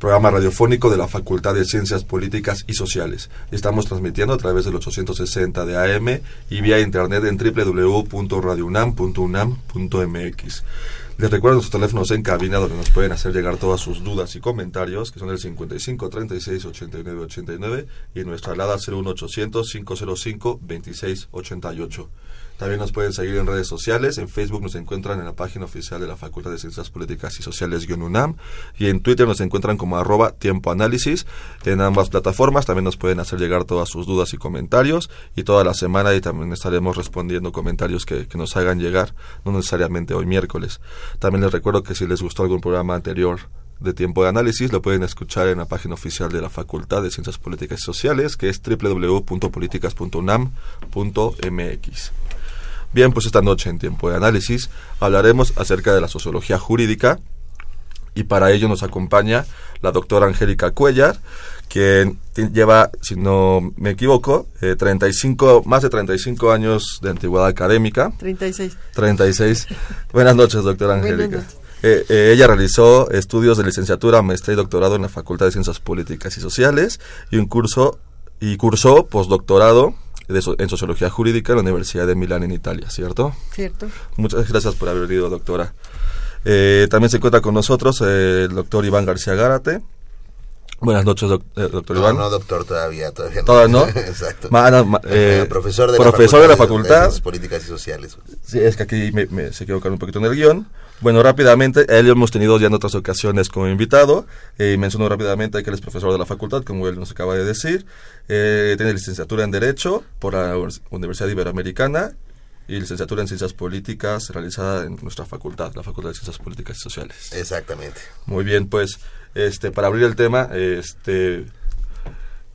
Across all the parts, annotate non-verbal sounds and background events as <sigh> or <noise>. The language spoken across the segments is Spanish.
programa radiofónico de la Facultad de Ciencias Políticas y Sociales. Estamos transmitiendo a través del 860 de AM y vía internet en www.radiounam.unam.mx. Les recuerdo nuestros teléfonos en cabina donde nos pueden hacer llegar todas sus dudas y comentarios, que son el 55 36 89 89 y nuestra alada 01800 505 26 88. También nos pueden seguir en redes sociales. En Facebook nos encuentran en la página oficial de la Facultad de Ciencias Políticas y Sociales-UNAM. Y en Twitter nos encuentran como arroba tiempo análisis. En ambas plataformas también nos pueden hacer llegar todas sus dudas y comentarios. Y toda la semana y también estaremos respondiendo comentarios que, que nos hagan llegar, no necesariamente hoy miércoles. También les recuerdo que si les gustó algún programa anterior de tiempo de análisis lo pueden escuchar en la página oficial de la Facultad de Ciencias Políticas y Sociales, que es www.políticas.unam.mx. Bien, pues esta noche en tiempo de análisis hablaremos acerca de la sociología jurídica y para ello nos acompaña la doctora Angélica Cuellar, quien lleva, si no me equivoco, eh, 35, más de 35 años de antigüedad académica. 36. 36. <laughs> Buenas noches, doctora Angélica. Eh, eh, ella realizó estudios de licenciatura, maestría y doctorado en la Facultad de Ciencias Políticas y Sociales y un curso y cursó postdoctorado en Sociología Jurídica en la Universidad de Milán en Italia, ¿cierto? Cierto. Muchas gracias por haber venido, doctora. Eh, también se encuentra con nosotros el doctor Iván García Gárate. Buenas noches, eh, doctor Iván. No, doctor, todavía. Todavía no. <laughs> Exacto. Eh, profesor de profesor la Facultad de, la facultad. de, Políticas y Sociales. Sí, es que aquí me, me, se equivocaron un poquito en el guion. Bueno, rápidamente, él lo hemos tenido ya en otras ocasiones como invitado. Eh, menciono rápidamente que él es profesor de la facultad, como él nos acaba de decir. Eh, tiene licenciatura en Derecho por la Universidad Iberoamericana y licenciatura en Ciencias Políticas realizada en nuestra facultad, la Facultad de Ciencias Políticas y Sociales. Exactamente. Muy bien, pues este para abrir el tema este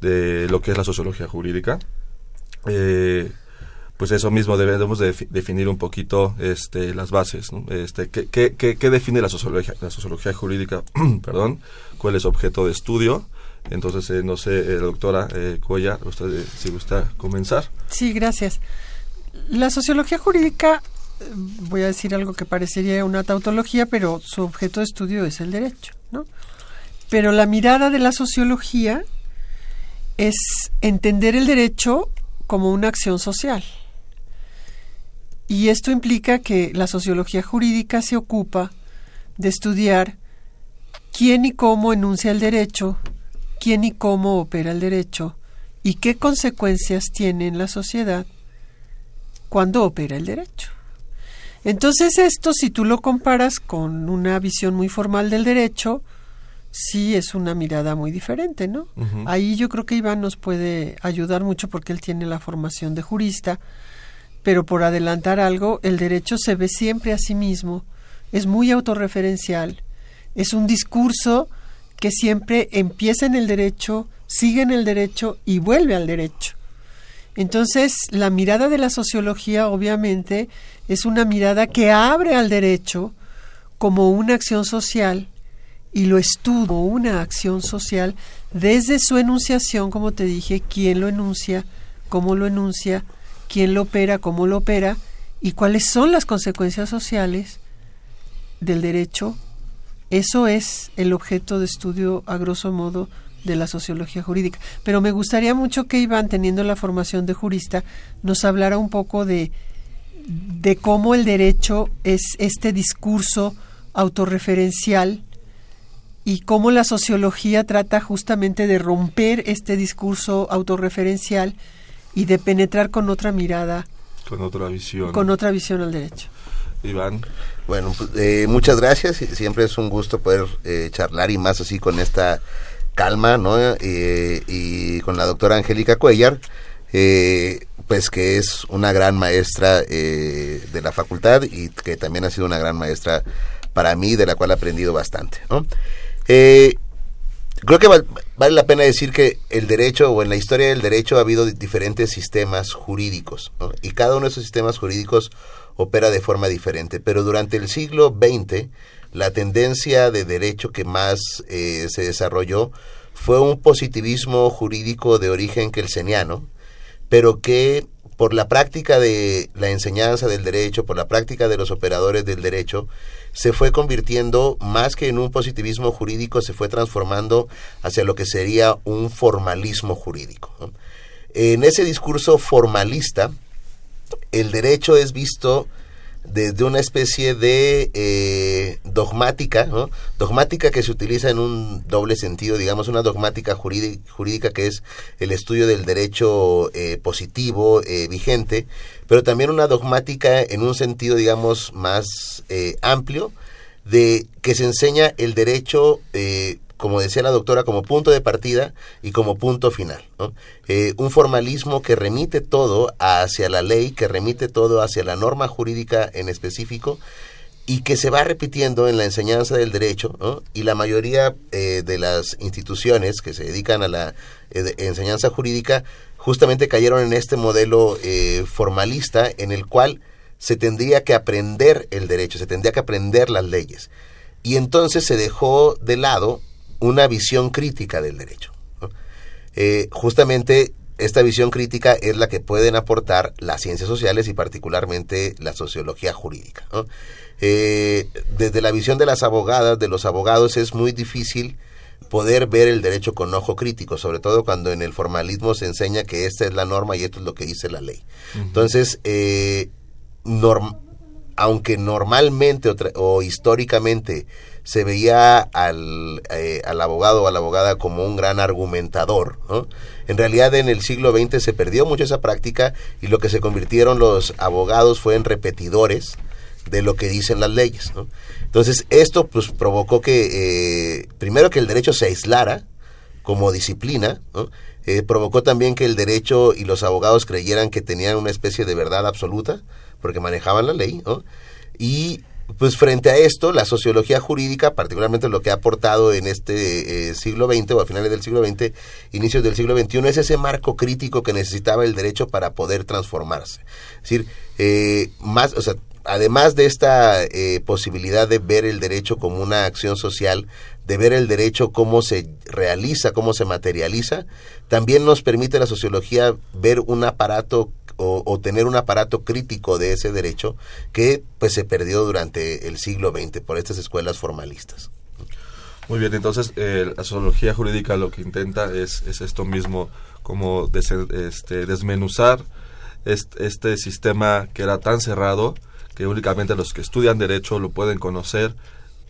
de lo que es la sociología jurídica. Eh, pues eso mismo debemos de definir un poquito este, las bases. ¿no? Este, ¿qué, qué, qué, define la sociología, la sociología jurídica? <clears throat> perdón, ¿Cuál es objeto de estudio? Entonces, eh, no sé, eh, doctora eh, Cuella, usted eh, si gusta comenzar. Sí, gracias. La sociología jurídica, voy a decir algo que parecería una tautología, pero su objeto de estudio es el derecho, ¿no? Pero la mirada de la sociología es entender el derecho como una acción social. Y esto implica que la sociología jurídica se ocupa de estudiar quién y cómo enuncia el derecho, quién y cómo opera el derecho y qué consecuencias tiene en la sociedad cuando opera el derecho. Entonces esto, si tú lo comparas con una visión muy formal del derecho, sí es una mirada muy diferente, ¿no? Ahí yo creo que Iván nos puede ayudar mucho porque él tiene la formación de jurista, pero por adelantar algo, el derecho se ve siempre a sí mismo, es muy autorreferencial, es un discurso que siempre empieza en el derecho, sigue en el derecho y vuelve al derecho. Entonces, la mirada de la sociología, obviamente, es una mirada que abre al derecho como una acción social y lo estudia como una acción social desde su enunciación, como te dije, quién lo enuncia, cómo lo enuncia, quién lo opera, cómo lo opera y cuáles son las consecuencias sociales del derecho. Eso es el objeto de estudio, a grosso modo, de la sociología jurídica. Pero me gustaría mucho que Iván, teniendo la formación de jurista, nos hablara un poco de, de cómo el derecho es este discurso autorreferencial y cómo la sociología trata justamente de romper este discurso autorreferencial y de penetrar con otra mirada. Con otra visión. Con otra visión al derecho. Iván. Bueno, pues, eh, muchas gracias. Siempre es un gusto poder eh, charlar y más así con esta calma, ¿no? Eh, y con la doctora Angélica Cuellar, eh, pues que es una gran maestra eh, de la facultad y que también ha sido una gran maestra para mí, de la cual he aprendido bastante, ¿no? Eh, creo que val- vale la pena decir que el derecho o en la historia del derecho ha habido di- diferentes sistemas jurídicos y cada uno de esos sistemas jurídicos opera de forma diferente, pero durante el siglo XX la tendencia de derecho que más eh, se desarrolló fue un positivismo jurídico de origen kelseniano, pero que por la práctica de la enseñanza del derecho, por la práctica de los operadores del derecho, se fue convirtiendo más que en un positivismo jurídico, se fue transformando hacia lo que sería un formalismo jurídico. En ese discurso formalista, el derecho es visto desde una especie de eh, dogmática, ¿no? dogmática que se utiliza en un doble sentido, digamos, una dogmática jurídi- jurídica que es el estudio del derecho eh, positivo eh, vigente, pero también una dogmática en un sentido, digamos, más eh, amplio, de que se enseña el derecho, eh, como decía la doctora, como punto de partida y como punto final. Eh, un formalismo que remite todo hacia la ley, que remite todo hacia la norma jurídica en específico y que se va repitiendo en la enseñanza del derecho ¿no? y la mayoría eh, de las instituciones que se dedican a la eh, enseñanza jurídica justamente cayeron en este modelo formalista en el cual se tendría que aprender el derecho, se tendría que aprender las leyes. Y entonces se dejó de lado una visión crítica del derecho. ¿no? Eh, justamente esta visión crítica es la que pueden aportar las ciencias sociales y particularmente la sociología jurídica. ¿no? Eh, desde la visión de las abogadas, de los abogados, es muy difícil poder ver el derecho con ojo crítico, sobre todo cuando en el formalismo se enseña que esta es la norma y esto es lo que dice la ley. Entonces, eh, norm- aunque normalmente o históricamente se veía al, eh, al abogado o a la abogada como un gran argumentador, en realidad en el siglo XX se perdió mucho esa práctica y lo que se convirtieron los abogados fue en repetidores de lo que dicen las leyes. Entonces esto pues provocó que eh, primero que el derecho se aislara como disciplina. Eh, provocó también que el derecho y los abogados creyeran que tenían una especie de verdad absoluta, porque manejaban la ley, ¿no? Y pues frente a esto, la sociología jurídica, particularmente lo que ha aportado en este eh, siglo XX o a finales del siglo XX, inicios del siglo XXI, es ese marco crítico que necesitaba el derecho para poder transformarse. Es decir, eh, más, o sea, además de esta eh, posibilidad de ver el derecho como una acción social, de ver el derecho cómo se realiza, cómo se materializa, también nos permite la sociología ver un aparato o, tener un aparato crítico de ese derecho que pues se perdió durante el siglo XX por estas escuelas formalistas. Muy bien, entonces eh, la sociología jurídica lo que intenta es, es esto mismo, como des- este, desmenuzar este, este sistema que era tan cerrado que únicamente los que estudian derecho lo pueden conocer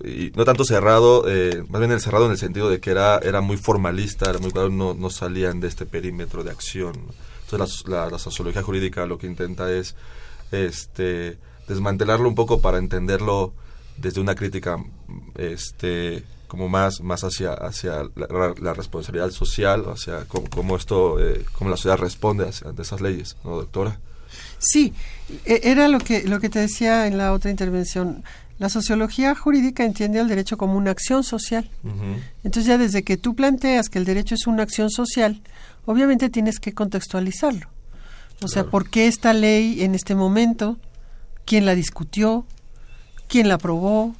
y no tanto cerrado, eh, más bien el cerrado en el sentido de que era, era muy formalista, era muy claro, no, no salían de este perímetro de acción. Entonces la, la- la sociología jurídica lo que intenta es este, desmantelarlo un poco para entenderlo desde una crítica este, como más, más hacia, hacia la, responsabilidad social, hacia cómo, cómo esto, eh, cómo la sociedad responde hacia- ante esas leyes, ¿no, doctora? Sí, e- era lo que, lo que te decía en la otra intervención. La sociología jurídica entiende al derecho como una acción social. Entonces ya desde que tú planteas que el derecho es una acción social, obviamente tienes que contextualizarlo. O sea, ¿por qué esta ley en este momento? ¿Quién la discutió? ¿Quién la aprobó?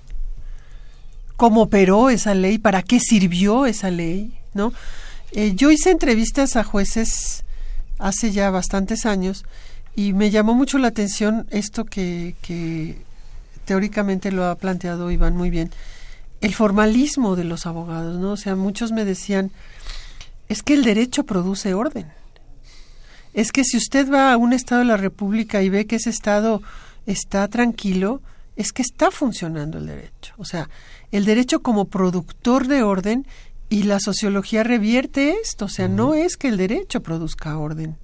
¿Cómo operó esa ley? ¿Para qué sirvió esa ley? ¿No? Eh, yo hice entrevistas a jueces hace ya bastantes años y me llamó mucho la atención esto que, que teóricamente lo ha planteado Iván muy bien, el formalismo de los abogados, ¿no? O sea, muchos me decían, es que el derecho produce orden. Es que si usted va a un estado de la República y ve que ese estado está tranquilo, es que está funcionando el derecho. O sea, el derecho como productor de orden y la sociología revierte esto. O sea, no es que el derecho produzca orden,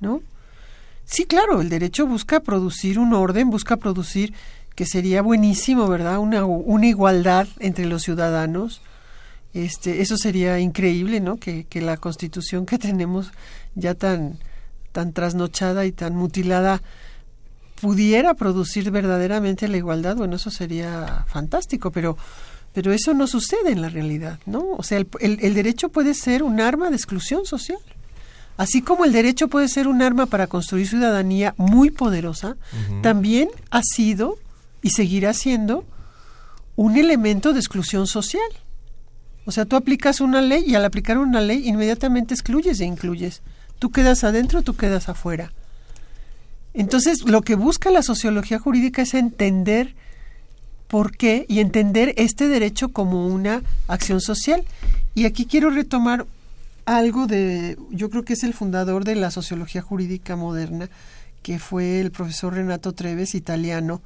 ¿no? Sí, claro, el derecho busca producir un orden, busca producir, que sería buenísimo, ¿verdad? Una, una igualdad entre los ciudadanos, Este, eso sería increíble, ¿no? Que, que la constitución que <laughs> tenemos ya tan, tan trasnochada y tan mutilada pudiera producir verdaderamente la igualdad, bueno, eso sería fantástico, pero, pero eso no sucede en la realidad, ¿no? O sea, el, el, el derecho puede ser un arma de exclusión social. Así como el derecho puede ser un arma para construir ciudadanía muy poderosa, también ha sido y seguirá siendo un elemento de exclusión social. O sea, tú aplicas una ley y al aplicar una ley inmediatamente excluyes e incluyes. Tú quedas adentro, tú quedas afuera. Entonces, lo que busca la sociología jurídica es entender por qué y entender este derecho como una acción social. Y aquí quiero retomar algo de, yo creo que es el fundador de la sociología jurídica moderna, que fue el profesor Renato Treves, italiano,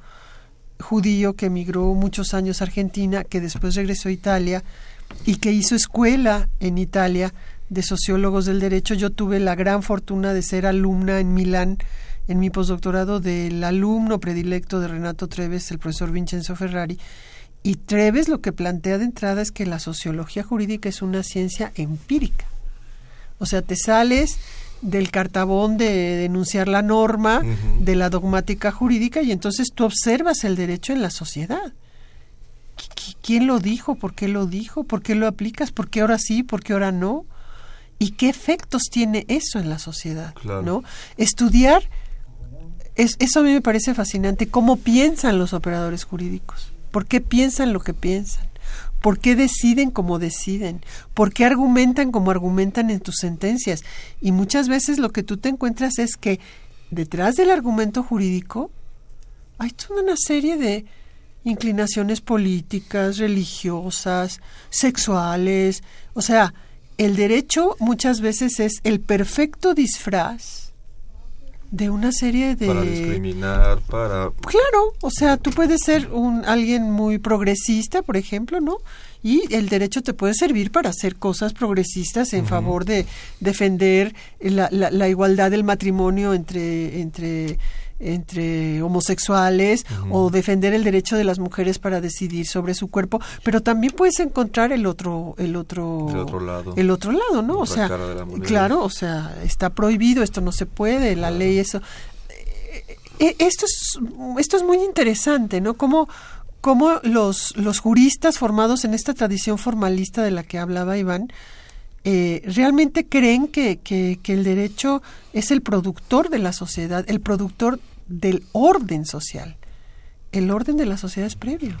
judío que emigró muchos años a Argentina, que después regresó a Italia y que hizo escuela en Italia de sociólogos del derecho. Yo tuve la gran fortuna de ser alumna en Milán en mi postdoctorado del alumno predilecto de Renato Treves, el profesor Vincenzo Ferrari. Y Treves lo que plantea de entrada es que la sociología jurídica es una ciencia empírica. O sea, te sales del cartabón de denunciar la norma, de la dogmática jurídica, y entonces tú observas el derecho en la sociedad. ¿Quién lo dijo? ¿Por qué lo dijo? ¿Por qué lo aplicas? ¿Por qué ahora sí? ¿Por qué ahora no? ¿Y qué efectos tiene eso en la sociedad? ¿no? Estudiar, es, eso a mí me parece fascinante, cómo piensan los operadores jurídicos, por qué piensan lo que piensan, por qué deciden como deciden, por qué argumentan como argumentan en tus sentencias. Y muchas veces lo que tú te encuentras es que detrás del argumento jurídico hay toda una serie de inclinaciones políticas, religiosas, sexuales, o sea, el derecho muchas veces es el perfecto disfraz de una serie de para discriminar para claro o sea tú puedes ser un alguien muy progresista por ejemplo no y el derecho te puede servir para hacer cosas progresistas en favor de defender la, la, la, igualdad del matrimonio entre entre entre homosexuales o defender el derecho de las mujeres para decidir sobre su cuerpo, pero también puedes encontrar el otro el otro el otro lado, el otro lado ¿no? O sea, claro, o sea, está prohibido, esto no se puede, la ley eso. Eh, esto es esto es muy interesante, ¿no? Cómo cómo los los juristas formados en esta tradición formalista de la que hablaba Iván eh, realmente creen que, que, que, el derecho es el productor de la sociedad, el productor del orden social. El orden de la sociedad es previo.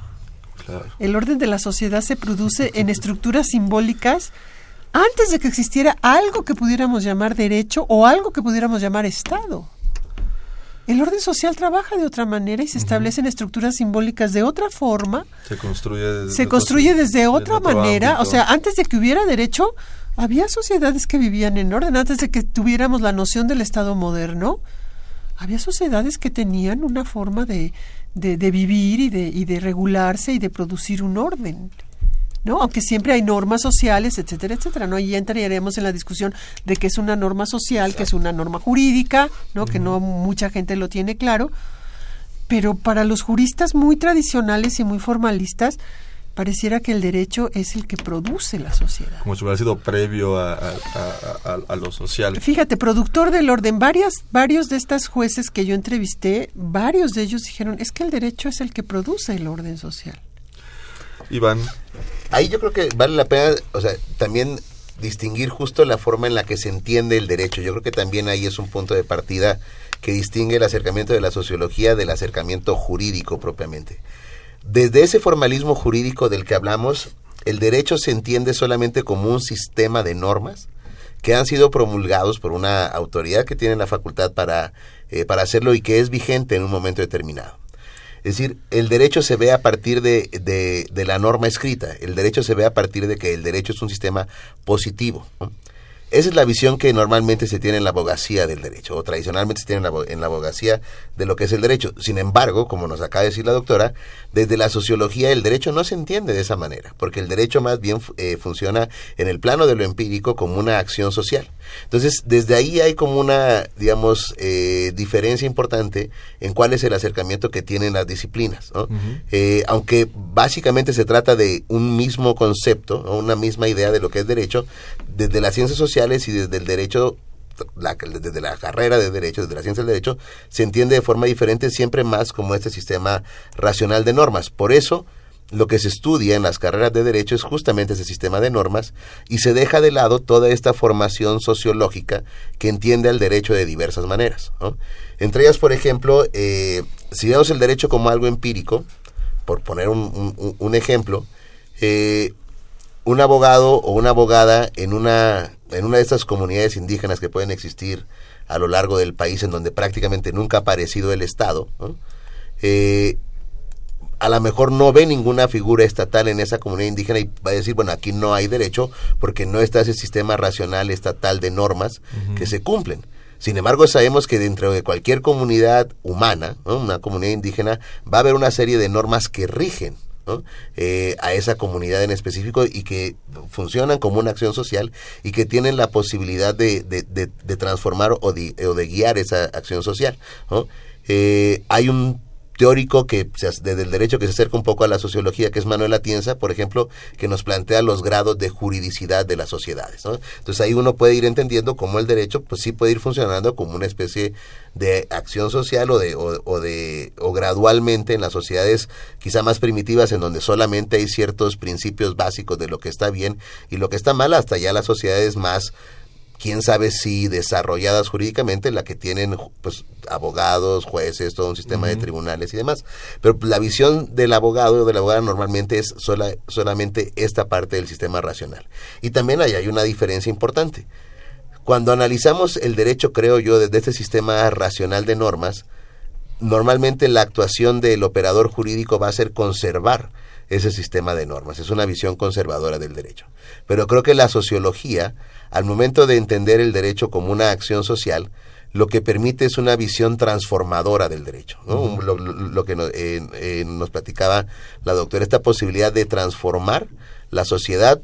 El orden de la sociedad se produce en estructuras simbólicas antes de que existiera algo que pudiéramos llamar derecho o algo que pudiéramos llamar Estado. El orden social trabaja de otra manera y se establecen estructuras simbólicas de otra forma. Se construye desde, se construye desde otra manera. O sea, antes de que hubiera derecho, había sociedades que vivían en orden. Antes de que tuviéramos la noción del Estado moderno, había sociedades que tenían una forma de, de, de vivir y de, y de regularse y de producir un orden. ¿no? Aunque siempre hay normas sociales, etcétera, etcétera, ¿no? Ahí entraríamos en la discusión de qué es una norma social, qué es una norma jurídica, ¿no? Que no mucha gente lo tiene claro. Pero para los juristas muy tradicionales y muy formalistas, pareciera que el derecho es el que produce la sociedad. Como si hubiera sido previo a, a, lo social. Fíjate, productor del orden, varias, varios de estas jueces que yo entrevisté, varios de ellos dijeron, es que el derecho es el que produce el orden social. Iván. Ahí yo creo que vale la pena, o sea, también distinguir justo la forma en la que se entiende el derecho. Yo creo que también ahí es un punto de partida que distingue el acercamiento de la sociología del acercamiento jurídico propiamente. Desde ese formalismo jurídico del que hablamos, el derecho se entiende solamente como un sistema de normas que han sido promulgados por una autoridad que tiene la facultad para, eh, para hacerlo y que es vigente en un momento determinado. Es decir, el derecho se ve a partir de, de, la norma escrita, el derecho se ve a partir de que el derecho es un sistema positivo. Esa es la visión que normalmente se tiene en la abogacía del derecho, o tradicionalmente se tiene en la, en la, abogacía de lo que es el derecho. Sin embargo, como nos acaba de decir la doctora, desde la sociología el derecho no se entiende de esa manera, porque el derecho más bien eh, funciona en el plano de lo empírico como una acción social. Entonces, desde ahí hay como una, digamos, eh, diferencia importante en cuál es el acercamiento que tienen las disciplinas. ¿no? Eh, aunque básicamente se trata de un mismo concepto, ¿no? una misma idea de lo que es derecho, desde las ciencias sociales y desde el derecho la, desde la carrera de derecho, desde la ciencia del derecho, se entiende de forma diferente siempre más como este sistema racional de normas. Por eso, lo que se estudia en las carreras de derecho es justamente ese sistema de normas y se deja de lado toda esta formación sociológica que entiende al derecho de diversas maneras. Entre ellas, por ejemplo, eh, si vemos el derecho como algo empírico, por poner un, ejemplo, eh, un abogado o una abogada en una, en una de estas comunidades indígenas que pueden existir a lo largo del país en donde prácticamente nunca ha aparecido el Estado, eh, a lo mejor no ve ninguna figura estatal en esa comunidad indígena y va a decir, bueno, aquí no hay derecho porque no está ese sistema racional estatal de normas que se cumplen. Sin embargo, sabemos que dentro de cualquier comunidad humana, una comunidad indígena, va a haber una serie de normas que rigen eh, a esa comunidad en específico y que funcionan como una acción social y que tienen la posibilidad de, de, transformar o de, o de, guiar esa acción social. Eh, hay un teórico que desde el derecho que se acerca un poco a la sociología, que es Manuel Atienza, por ejemplo, que nos plantea los grados de juridicidad de las sociedades. Entonces ahí uno puede ir entendiendo cómo el derecho pues sí puede ir funcionando como una especie de acción social o de o, de o gradualmente en las sociedades quizá más primitivas en donde solamente hay ciertos principios básicos de lo que está bien y lo que está mal hasta ya las sociedades más quién sabe si desarrolladas jurídicamente, la que tienen pues abogados, jueces, todo un sistema de tribunales y demás. Pero la visión del abogado o de la abogada normalmente es sola, solamente esta parte del sistema racional. Y también ahí hay una diferencia importante. Cuando analizamos el derecho, creo yo, desde este sistema racional de normas, normalmente la actuación del operador jurídico va a ser conservar ese sistema de normas. Es una visión conservadora del derecho. Pero creo que la sociología al momento de entender el derecho como una acción social, lo que permite es una visión transformadora del derecho. lo, que nos, platicaba la doctora, esta posibilidad de transformar la sociedad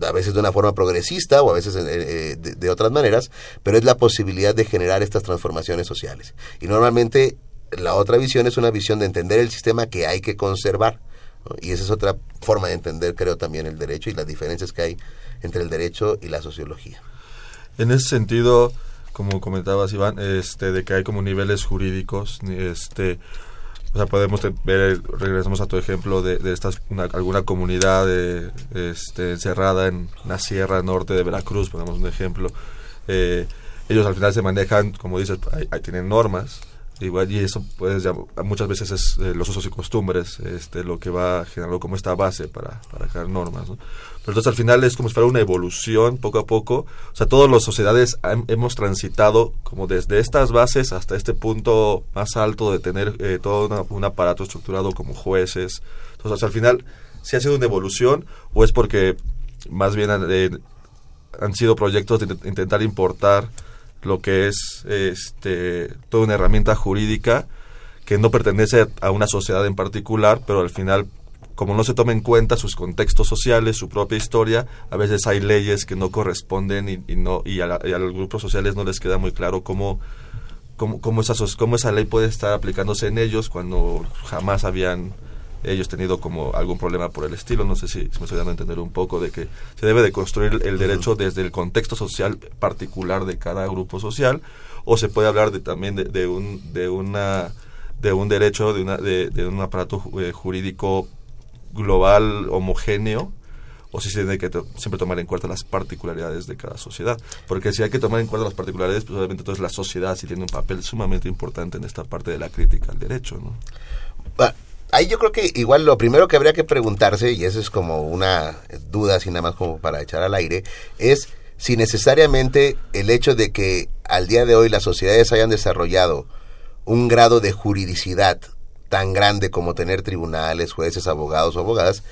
a veces de una forma progresista o a veces eh, de, de, otras maneras, pero es la posibilidad de generar estas transformaciones sociales. Y normalmente la otra visión es una visión de entender el sistema que hay que conservar. Y esa es otra forma de entender, creo, también el derecho y las diferencias que hay entre el derecho y la sociología. En ese sentido, como comentabas Iván, este, de que hay como niveles jurídicos, este, o sea, podemos ver, regresamos a tu ejemplo de, de estas, alguna comunidad de, este, encerrada en la sierra norte de Veracruz, pongamos un ejemplo. Eh, ellos al final se manejan, como dices, ahí tienen normas, Igual, y eso pues muchas veces es eh, los usos y costumbres este, lo que va generando como esta base para, para crear normas. Pero entonces al final es como si fuera una evolución poco a poco. O sea, todas las sociedades hemos transitado como desde estas bases hasta este punto más alto de tener eh, todo un aparato estructurado como jueces. Entonces al final, si ha sido una evolución o es porque más bien eh, han sido proyectos de intentar importar lo que es este, toda una herramienta jurídica que no pertenece a una sociedad en particular, pero al final, como no se toma en cuenta sus contextos sociales, su propia historia, a veces hay leyes que no corresponden y, no y a, los grupos sociales no les queda muy claro cómo, cómo, cómo, esa, cómo esa ley puede estar aplicándose en ellos cuando jamás habían ellos tenido como algún problema por el estilo. No sé si, me estoy dando a entender un poco de que se debe de construir el derecho desde el contexto social particular de cada grupo social o se puede hablar de, también de, un de una de un derecho de una de, un aparato eh, jurídico global homogéneo o si se tiene que siempre tomar en cuenta las particularidades de cada sociedad. Porque si hay que tomar en cuenta las particularidades, pues obviamente entonces la sociedad sí tiene un papel sumamente importante en esta parte de la crítica al derecho. ¿no? Ahí yo creo que igual lo primero que habría que preguntarse, y eso es como una duda, así nada más como para echar al aire, es si necesariamente el hecho de que al día de hoy las sociedades hayan desarrollado un grado de juridicidad tan grande como tener tribunales, jueces, abogados o abogadas,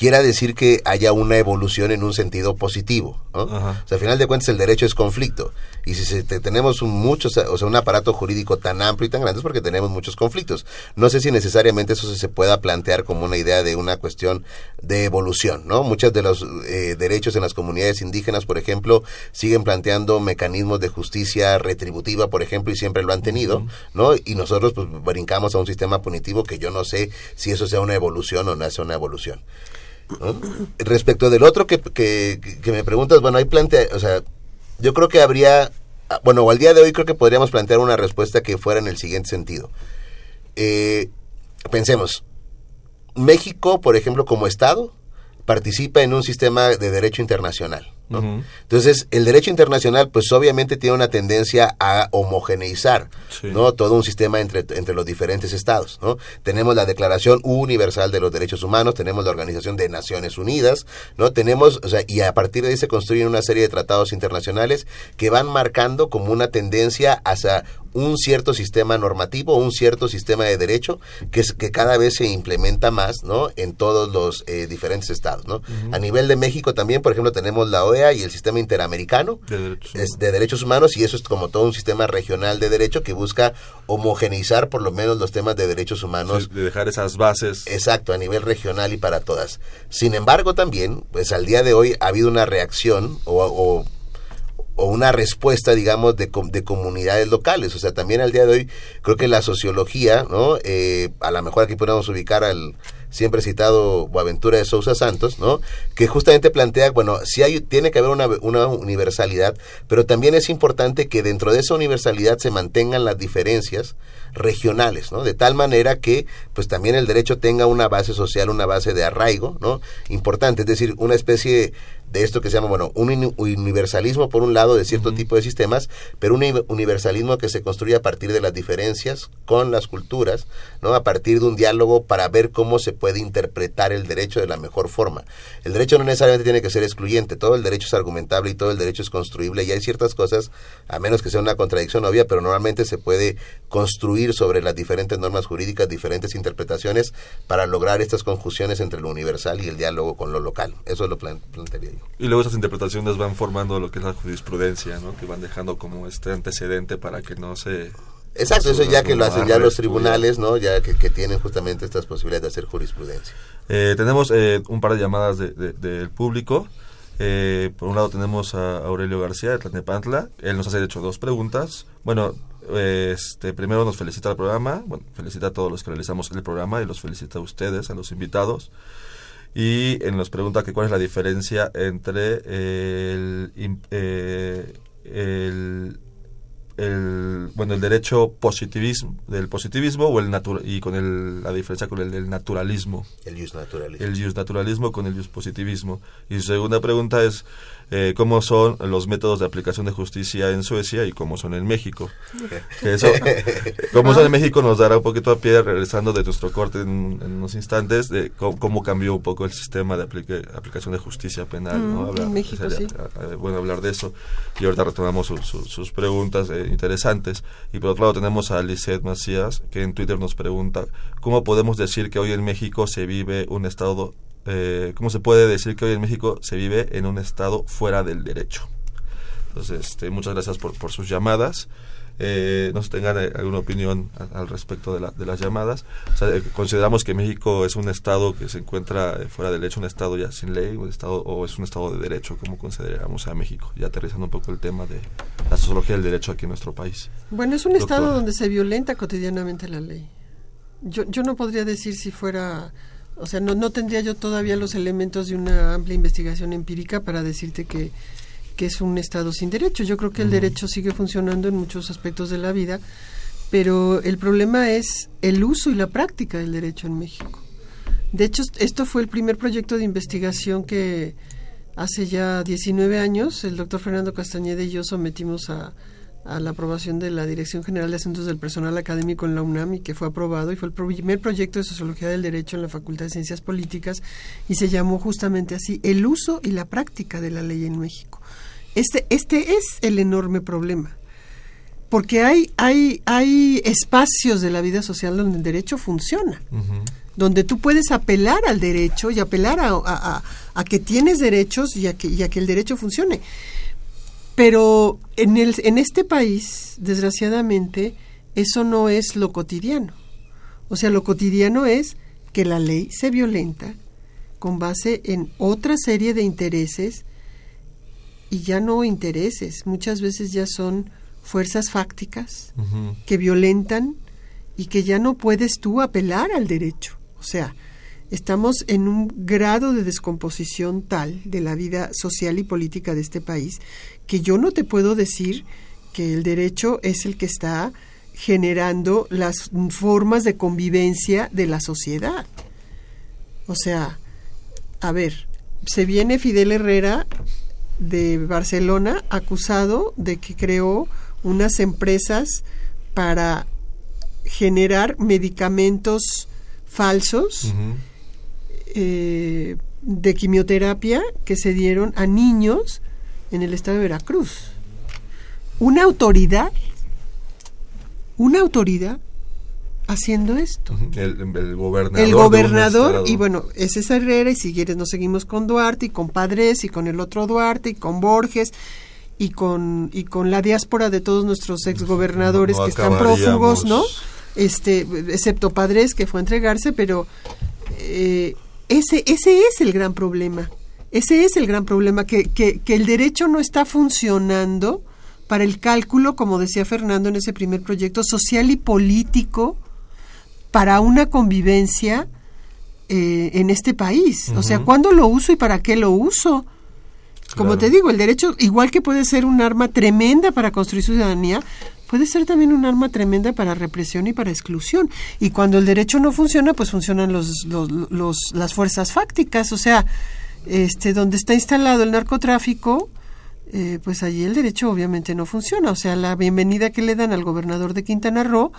quiera decir que haya una evolución en un sentido positivo. ¿no? O sea, al final de cuentas el derecho es conflicto. Y si se- te- tenemos un, muchos, o sea, un aparato jurídico tan amplio y tan grande es porque tenemos muchos conflictos. No sé si necesariamente eso se pueda plantear como una idea de una cuestión de evolución, ¿no? Muchos de los eh, derechos en las comunidades indígenas, por ejemplo, siguen planteando mecanismos de justicia retributiva, por ejemplo, y siempre lo han tenido, ¿no? Y nosotros pues brincamos a un sistema punitivo que yo no sé si eso sea una evolución o no es una evolución. Respecto del otro que, que, que me preguntas, bueno, hay plantea, o sea, yo creo que habría, bueno, al día de hoy creo que podríamos plantear una respuesta que fuera en el siguiente sentido. Eh, pensemos, México, por ejemplo, como Estado, participa en un sistema de derecho internacional. Entonces, el derecho internacional, pues obviamente tiene una tendencia a homogeneizar, Sí. ¿no? Todo un sistema entre, entre los diferentes estados, ¿no? Tenemos la Declaración Universal de los Derechos Humanos, tenemos la Organización de Naciones Unidas, ¿no? Tenemos, o sea, y a partir de ahí se construyen una serie de tratados internacionales que van marcando como una tendencia hacia un cierto sistema normativo, un cierto sistema de derecho que, es, que cada vez se implementa más, ¿no? En todos los eh, diferentes estados, ¿no? A nivel de México también, por ejemplo, tenemos la OEA y el sistema interamericano De derechos es de derechos humanos y eso es como todo un sistema regional de derecho que busca homogeneizar por lo menos los temas de derechos humanos Sí, de dejar esas bases. Exacto, a nivel regional y para todas. Sin embargo, también, pues al día de hoy ha habido una reacción o, o- o una respuesta, digamos, de, de comunidades locales. O sea, también al día de hoy creo que la sociología, ¿no? Eh, a lo mejor aquí podemos ubicar al siempre citado Boaventura de Sousa Santos, ¿no? Que justamente plantea, bueno, sí hay, tiene que haber una, una universalidad, pero también es importante que dentro de esa universalidad se mantengan las diferencias regionales, ¿no? De tal manera que, pues también el derecho tenga una base social, una base de arraigo, ¿no? Importante, es decir, una especie de esto que se llama, bueno, un uni- universalismo por un lado de cierto tipo de sistemas, pero un uni- universalismo que se construye a partir de las diferencias con las culturas, ¿no? A partir de un diálogo para ver cómo se puede interpretar el derecho de la mejor forma. El derecho no necesariamente tiene que ser excluyente, todo el derecho es argumentable y todo el derecho es construible y hay ciertas cosas, a menos que sea una contradicción obvia, pero normalmente se puede construir sobre las diferentes normas jurídicas, diferentes interpretaciones para lograr estas conjunciones entre lo universal y el diálogo con lo local. Eso lo plan- plantearía yo. Y luego esas interpretaciones van formando lo que es la jurisprudencia, ¿no? Que van dejando como este antecedente para que no se... Exacto, eso ya que lo hacen ya los tribunales, ¿no? Ya que, que tienen justamente estas posibilidades de hacer jurisprudencia. Eh, tenemos eh, un par de llamadas de- de- del público. Eh, por un lado tenemos a Aurelio García de Tlalnepantla. Él nos hace de hecho dos preguntas. Bueno, eh, este primero nos felicita el programa. Bueno, felicita a todos los que realizamos el programa y los felicita a ustedes, a los invitados. Y nos pregunta que cuál es la diferencia entre el, eh, el el bueno el derecho positivismo del positivismo o el natura- y con el, la diferencia con el del naturalismo El jus naturalismo. el jus naturalismo con el jus positivismo y su segunda pregunta es eh, cómo son los métodos de aplicación de justicia en Suecia y cómo son en México. Que eso <laughs> cómo son en México nos dará un poquito a pie regresando de nuestro corte en, en unos instantes de cómo, cómo cambió un poco el sistema de aplique- aplicación de justicia penal ¿no? Mm, en México, sí. eh, bueno hablar de eso. Y ahorita retomamos su- su- sus preguntas eh, interesantes. Y por otro lado tenemos a Lisette Macías que en Twitter nos pregunta cómo podemos decir que hoy en México se vive un estado eh, cómo se puede decir que hoy en México se vive en un estado fuera del derecho entonces este, muchas gracias por, por sus llamadas eh, no sé tengan eh, alguna opinión al respecto de, la- de las llamadas. O sea, eh, consideramos que México es un estado que se encuentra eh, fuera del derecho, un estado ya sin ley, un estado o es un estado de derecho, como consideramos a México, ya aterrizando un poco el tema de la sociología del derecho aquí en nuestro país. Bueno, es un estado Doctora. donde se violenta cotidianamente la ley. Yo, yo no podría decir si fuera, o sea, no, no tendría yo todavía los elementos de una amplia investigación empírica para decirte que, que es un estado sin derecho. Yo creo que el derecho sigue funcionando en muchos aspectos de la vida, pero el problema es el uso y la práctica del derecho en México. De hecho, esto fue el primer proyecto de investigación que hace ya 19 años el doctor Fernando Castañeda y yo sometimos a, a la aprobación de la Dirección General de Asuntos del Personal Académico en la UNAM y que fue aprobado y fue el primer proyecto de Sociología del Derecho en la Facultad de Ciencias Políticas y se llamó justamente así el uso y la práctica de la ley en México. Este, este es el enorme problema porque hay, hay, hay espacios de la vida social donde el derecho funciona donde tú puedes apelar al derecho y apelar a, a- a- a que tienes derechos y a que, y a que el derecho funcione. Pero en, el, en este país, desgraciadamente, eso no es lo cotidiano. O sea, lo cotidiano es que la ley se violenta con base en otra serie de intereses y ya no intereses, muchas veces ya son fuerzas fácticas que violentan y que ya no puedes tú apelar al derecho. O sea, estamos en un grado de descomposición tal de la vida social y política de este país que yo no te puedo decir que el derecho es el que está generando las formas de convivencia de la sociedad. O sea, a ver, se viene Fidel Herrera de Barcelona acusado de que creó unas empresas para generar medicamentos falsos eh, de quimioterapia que se dieron a niños en el estado de Veracruz. Una autoridad, una autoridad haciendo esto. El, el gobernador. El gobernador, y bueno, es esa Herrera, y si quieres nos seguimos con Duarte, y con Padres, y con el otro Duarte, y con Borges, y con, y con la diáspora de todos nuestros exgobernadores No que están prófugos, ¿no? Este, excepto Padres, que fue a entregarse, pero eh, ese, ese es el gran problema. Ese es el gran problema, que, que, que el derecho no está funcionando para el cálculo, como decía Fernando en ese primer proyecto, social y político para una convivencia eh, en este país. O sea. ¿cuándo lo uso y para qué lo uso? Como Claro. te digo, el derecho, igual que puede ser un arma tremenda para construir ciudadanía, puede ser también un arma tremenda para represión y para exclusión. Y cuando el derecho no funciona, pues funcionan los, los, los- las fuerzas fácticas. O sea, este, donde está instalado el narcotráfico, eh, pues allí el derecho obviamente no funciona. O sea, la bienvenida que le dan al gobernador de Quintana Roo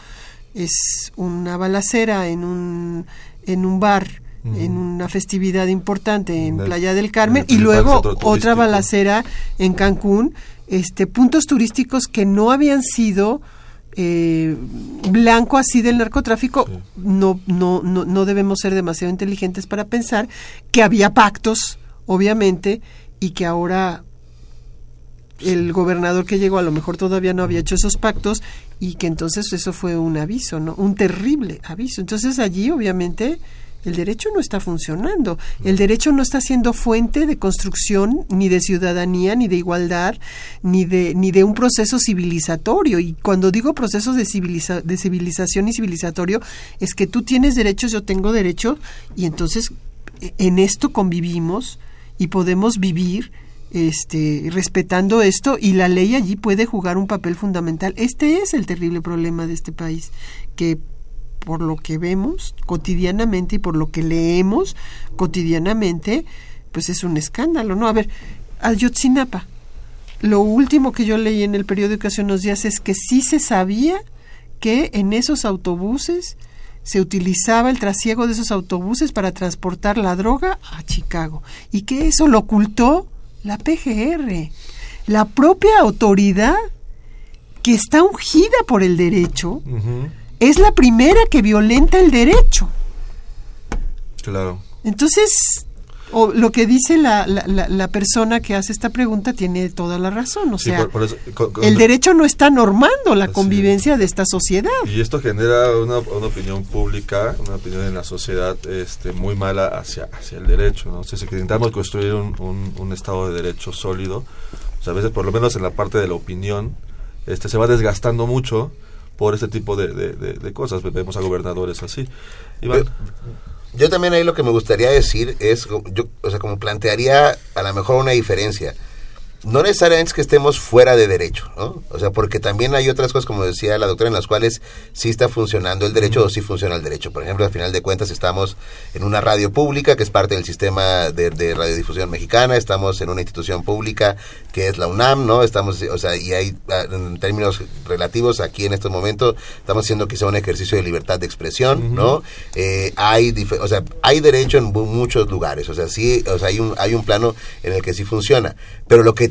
es una balacera en un, en un bar, en una festividad importante en En Playa del Carmen, y luego otra balacera en Cancún, este, puntos turísticos que no habían sido eh, blanco así del narcotráfico, no, no, no, no debemos ser demasiado inteligentes para pensar que había pactos, obviamente, y que ahora el gobernador que llegó a lo mejor todavía no había hecho esos pactos y que entonces eso fue un aviso, ¿no? Un terrible aviso. Entonces allí obviamente el derecho no está funcionando. El derecho no está siendo fuente de construcción ni de ciudadanía, ni de igualdad, ni de ni de un proceso civilizatorio. Y cuando digo proceso de, civiliza- de civilización y civilizatorio es que tú tienes derechos, yo tengo derechos y entonces e- en esto convivimos y podemos vivir este, respetando esto y la ley allí puede jugar un papel fundamental. Este es el terrible problema de este país, que por lo que vemos cotidianamente y por lo que leemos cotidianamente, pues es un escándalo, ¿no? A ver, Ayotzinapa, lo último que yo leí en el periódico hace unos días es que sí se sabía que en esos autobuses se utilizaba el trasiego de esos autobuses para transportar la droga a Chicago y que eso lo ocultó la PGR, la propia autoridad que está ungida por el derecho. Es la primera que violenta el derecho. Claro. Entonces, o lo que dice la, la, la- la persona que hace esta pregunta tiene toda la razón. O Sí, sea, por- por eso- co- co- el derecho no está normando la convivencia de esta sociedad. Y esto genera una, una opinión pública, una opinión en la sociedad este, muy mala hacia, hacia el derecho. ¿no? O sea, si intentamos construir un, un- un Estado de Derecho sólido, o sea, a veces, por lo menos en la parte de la opinión, este, se va desgastando mucho por este tipo de, de- cosas. Vemos a gobernadores así. Yo también ahí lo que me gustaría decir es, yo, o sea, como plantearía a lo mejor una diferencia. No necesariamente es que estemos fuera de derecho, ¿no? O sea, porque también hay otras cosas, como decía la doctora, en las cuales sí está funcionando el derecho o sí funciona el derecho. Por ejemplo, al final de cuentas estamos en una radio pública que es parte del sistema de, de radiodifusión mexicana, estamos en una institución pública que es la UNAM, ¿no? Estamos, o sea, y hay, ah, en términos relativos, aquí en este momento, estamos haciendo quizá un ejercicio de libertad de expresión, ¿no? Eh, hay, o sea, hay derecho en muchos lugares, o sea, sí, o sea, hay un, hay un plano en el que sí funciona, pero lo que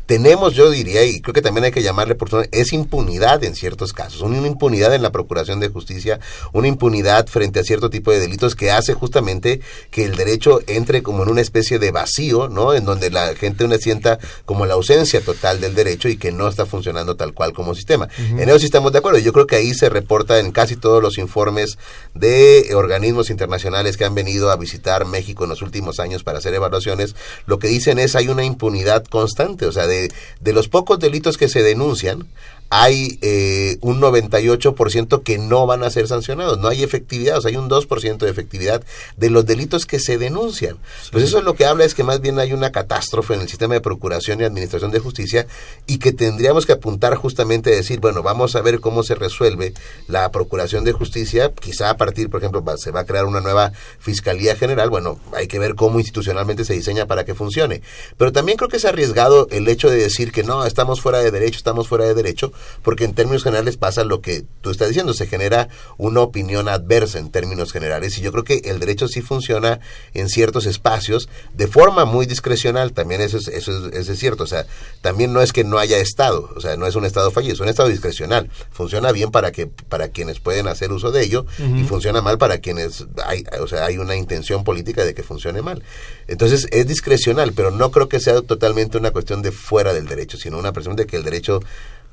tenemos, yo diría, y creo que también hay que llamarle por su nombre, es impunidad en ciertos casos, una impunidad en la Procuración de Justicia, una impunidad frente a cierto tipo de delitos que hace justamente que el derecho entre como en una especie de vacío, ¿no? En donde la gente una sienta como la ausencia total del derecho y que no está funcionando tal cual como sistema. En eso sí estamos de acuerdo. Yo creo que ahí se reporta en casi todos los informes de organismos internacionales que han venido a visitar México en los últimos años para hacer evaluaciones, lo que dicen es hay una impunidad constante, o sea, de, de los pocos delitos que se denuncian, hay eh, un 98% que no van a ser sancionados, no hay efectividad, o sea, hay un 2% de efectividad de los delitos que se denuncian. Pues eso es lo que habla es que más bien hay una catástrofe en el sistema de procuración y administración de justicia y que tendríamos que apuntar justamente a decir, bueno, vamos a ver cómo se resuelve la procuración de justicia, quizá a partir, por ejemplo, se va a crear una nueva Fiscalía General, bueno, hay que ver cómo institucionalmente se diseña para que funcione. Pero también creo que es arriesgado el hecho de decir que no, estamos fuera de derecho, estamos fuera de derecho, porque en términos generales pasa lo que tú estás diciendo, se genera una opinión adversa en términos generales y yo creo que el derecho sí funciona en ciertos espacios de forma muy discrecional, también eso es, eso es, cierto, o sea, también no es que no haya Estado, o sea, no es un Estado fallido, es un Estado discrecional, funciona bien para que para quienes pueden hacer uso de ello y funciona mal para quienes hay, o sea, hay una intención política de que funcione mal. Entonces es discrecional, pero no creo que sea totalmente una cuestión de fuera del derecho, sino una cuestión de que el derecho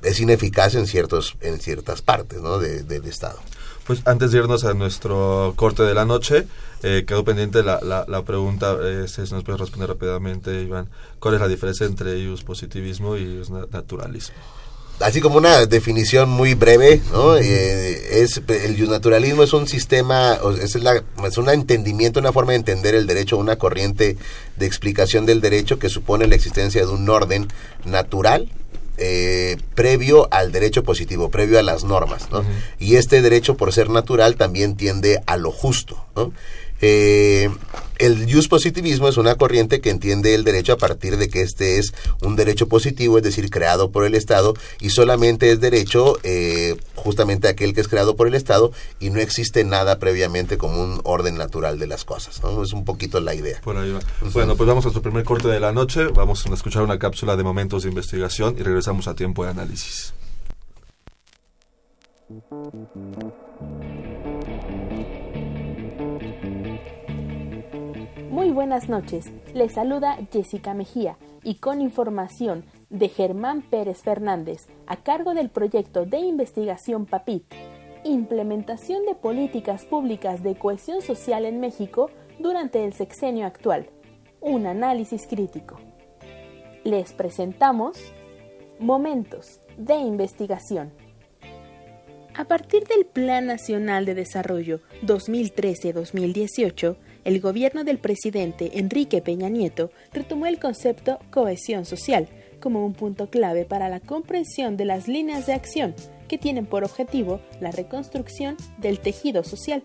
es ineficaz en ciertos en ciertas partes ¿no? de, del Estado. Pues antes de irnos a nuestro corte de la noche, eh, quedó pendiente la, la, pregunta, eh, si nos puedes responder rápidamente, Iván, ¿cuál es la diferencia entre ius positivismo y ius naturalismo? Así como una definición muy breve, ¿no? Eh, es el naturalismo es un sistema, es, la, es un entendimiento, una forma de entender el derecho, una corriente de explicación del derecho que supone la existencia de un orden natural eh, previo al derecho positivo, previo a las normas, ¿no? Y este derecho, por ser natural, también tiende a lo justo, ¿no? Eh, el jus positivismo es una corriente que entiende el derecho a partir de que este es un derecho positivo, es decir, creado por el Estado, y solamente es derecho eh, justamente aquel que es creado por el Estado y no existe nada previamente como un orden natural de las cosas. ¿no? Es un poquito la idea. Por ahí va. Bueno, pues vamos a nuestro primer corte de la noche, vamos a escuchar una cápsula de momentos de investigación y regresamos a tiempo de análisis. Muy buenas noches, les saluda Jessica Mejía y con información de Germán Pérez Fernández a cargo del proyecto de investigación PAPIT, Implementación de Políticas Públicas de Cohesión Social en México durante el sexenio actual, un análisis crítico. Les presentamos Momentos de Investigación. A partir del Plan Nacional de Desarrollo 2013-2018, el gobierno del presidente Enrique Peña Nieto retomó el concepto cohesión social como un punto clave para la comprensión de las líneas de acción que tienen por objetivo la reconstrucción del tejido social.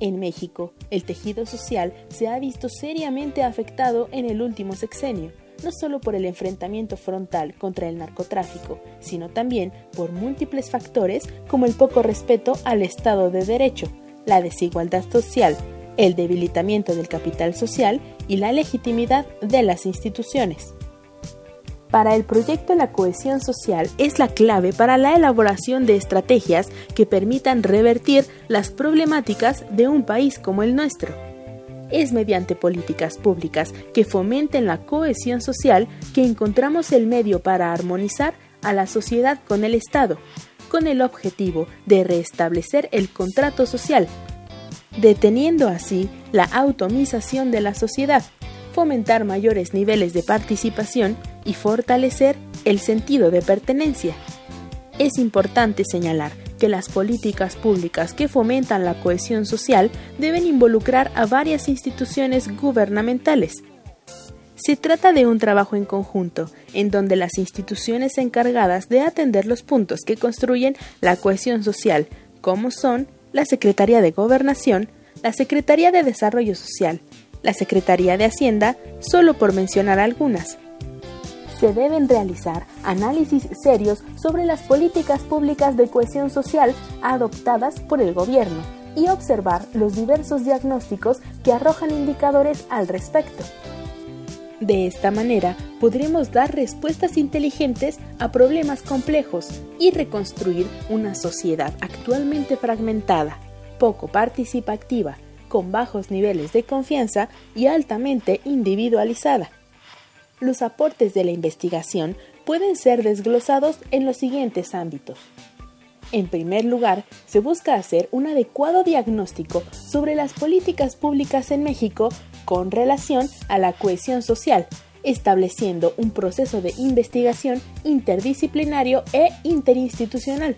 En México, el tejido social se ha visto seriamente afectado en el último sexenio, no solo por el enfrentamiento frontal contra el narcotráfico, sino también por múltiples factores como el poco respeto al Estado de Derecho, la desigualdad social, el debilitamiento del capital social y la legitimidad de las instituciones. Para el proyecto La cohesión social es la clave para la elaboración de estrategias que permitan revertir las problemáticas de un país como el nuestro. Es mediante políticas públicas que fomenten la cohesión social que encontramos el medio para armonizar a la sociedad con el Estado, con el objetivo de restablecer el contrato social deteniendo así la automización de la sociedad, fomentar mayores niveles de participación y fortalecer el sentido de pertenencia. Es importante señalar que las políticas públicas que fomentan la cohesión social deben involucrar a varias instituciones gubernamentales. Se trata de un trabajo en conjunto, en donde las instituciones encargadas de atender los puntos que construyen la cohesión social, como son la Secretaría de Gobernación, la Secretaría de Desarrollo Social, la Secretaría de Hacienda, solo por mencionar algunas. Se deben realizar análisis serios sobre las políticas públicas de cohesión social adoptadas por el gobierno y observar los diversos diagnósticos que arrojan indicadores al respecto. De esta manera podremos dar respuestas inteligentes a problemas complejos y reconstruir una sociedad actualmente fragmentada, poco participativa, con bajos niveles de confianza y altamente individualizada. Los aportes de la investigación pueden ser desglosados en los siguientes ámbitos. En primer lugar, se busca hacer un adecuado diagnóstico sobre las políticas públicas en México con relación a la cohesión social, estableciendo un proceso de investigación interdisciplinario e interinstitucional.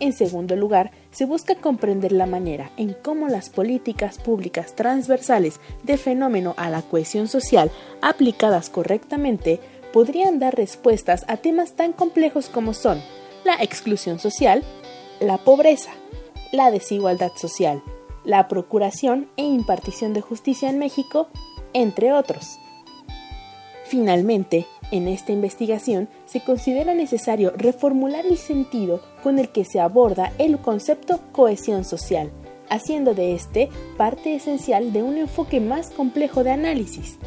En segundo lugar, se busca comprender la manera en cómo las políticas públicas transversales de fenómeno a la cohesión social aplicadas correctamente podrían dar respuestas a temas tan complejos como son la exclusión social, la pobreza, la desigualdad social, la procuración e impartición de justicia en México, entre otros. Finalmente, en esta investigación se considera necesario reformular el sentido con el que se aborda el concepto cohesión social, haciendo de este parte esencial de un enfoque más complejo de análisis.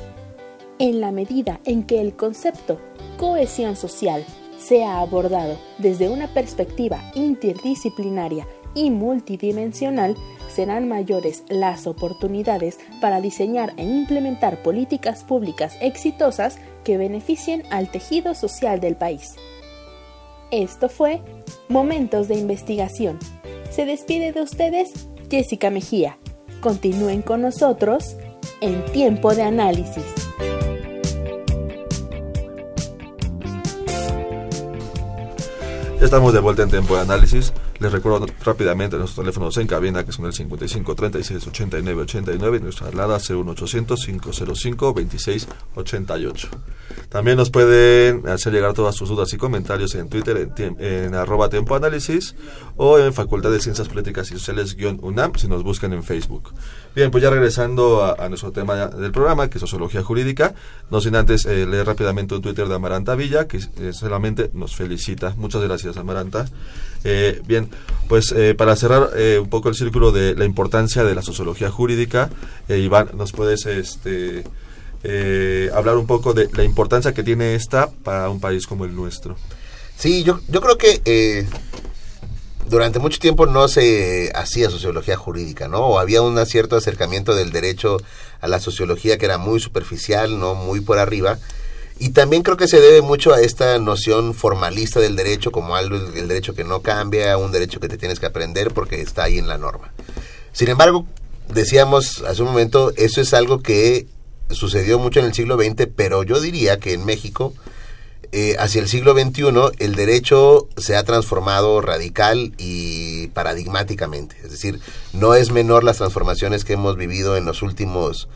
En la medida en que el concepto cohesión social sea abordado desde una perspectiva interdisciplinaria y multidimensional, serán mayores las oportunidades para diseñar e implementar políticas públicas exitosas que beneficien al tejido social del país. Esto fue Momentos de Investigación. Se despide de ustedes Jessica Mejía. Continúen con nosotros en Tiempo de Análisis. Ya estamos de vuelta en tiempo de análisis. Les recuerdo rápidamente nuestros teléfonos en cabina que son el 55 36 89 89 y nuestra alada 01800 505 26 88. También nos pueden hacer llegar todas sus dudas y comentarios en Twitter en, en o en Facultad de Ciencias Políticas y Sociales UNAM si nos buscan en Facebook. Bien, pues ya regresando a, nuestro tema del programa, que es sociología jurídica, no sin antes eh, leer rápidamente un Twitter de Amaranta Villa, que eh, solamente nos felicita. Muchas gracias, Amaranta. Eh, bien, pues para cerrar un poco el círculo de la importancia de la sociología jurídica, Iván, ¿nos puedes este, hablar un poco de la importancia que tiene esta para un país como el nuestro? Sí, yo, yo creo que durante mucho tiempo no se hacía sociología jurídica, ¿no? O había un cierto acercamiento del derecho a la sociología que era muy superficial, ¿no? Muy por arriba. Y también creo que se debe mucho a esta noción formalista del derecho como algo, el derecho que no cambia, un derecho que te tienes que aprender porque está ahí en la norma. Sin embargo, decíamos hace un momento, eso es algo que sucedió mucho en el siglo XX, pero yo diría que en México eh, hacia el siglo XXI el derecho se ha transformado radical y paradigmáticamente. Es decir, no es menor las transformaciones que hemos vivido en los últimos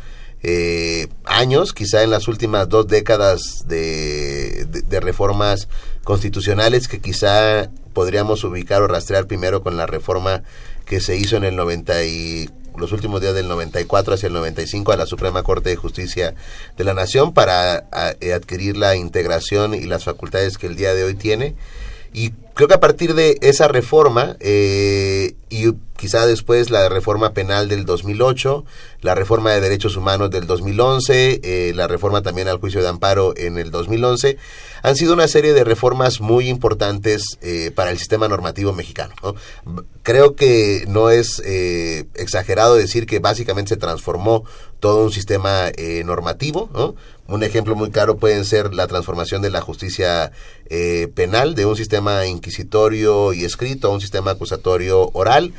eh, años, quizá en las últimas dos décadas de, reformas constitucionales que quizá podríamos ubicar o rastrear primero con la reforma que se hizo en el 94 los últimos días del 94 hacia el 95 a la Suprema Corte de Justicia de la Nación para eh, adquirir la integración y las facultades que el día de hoy tiene. Y creo que a partir de esa reforma eh, y quizá después la reforma penal del 2008, la reforma de derechos humanos del 2011, eh, la reforma también al juicio de amparo en el 2011, han sido una serie de reformas muy importantes eh, para el sistema normativo mexicano. Creo que no es exagerado decir que básicamente se transformó todo un sistema normativo, ¿no? Un ejemplo muy claro pueden ser la transformación de la justicia eh, penal de un sistema inquisitorio y escrito a un sistema acusatorio oral.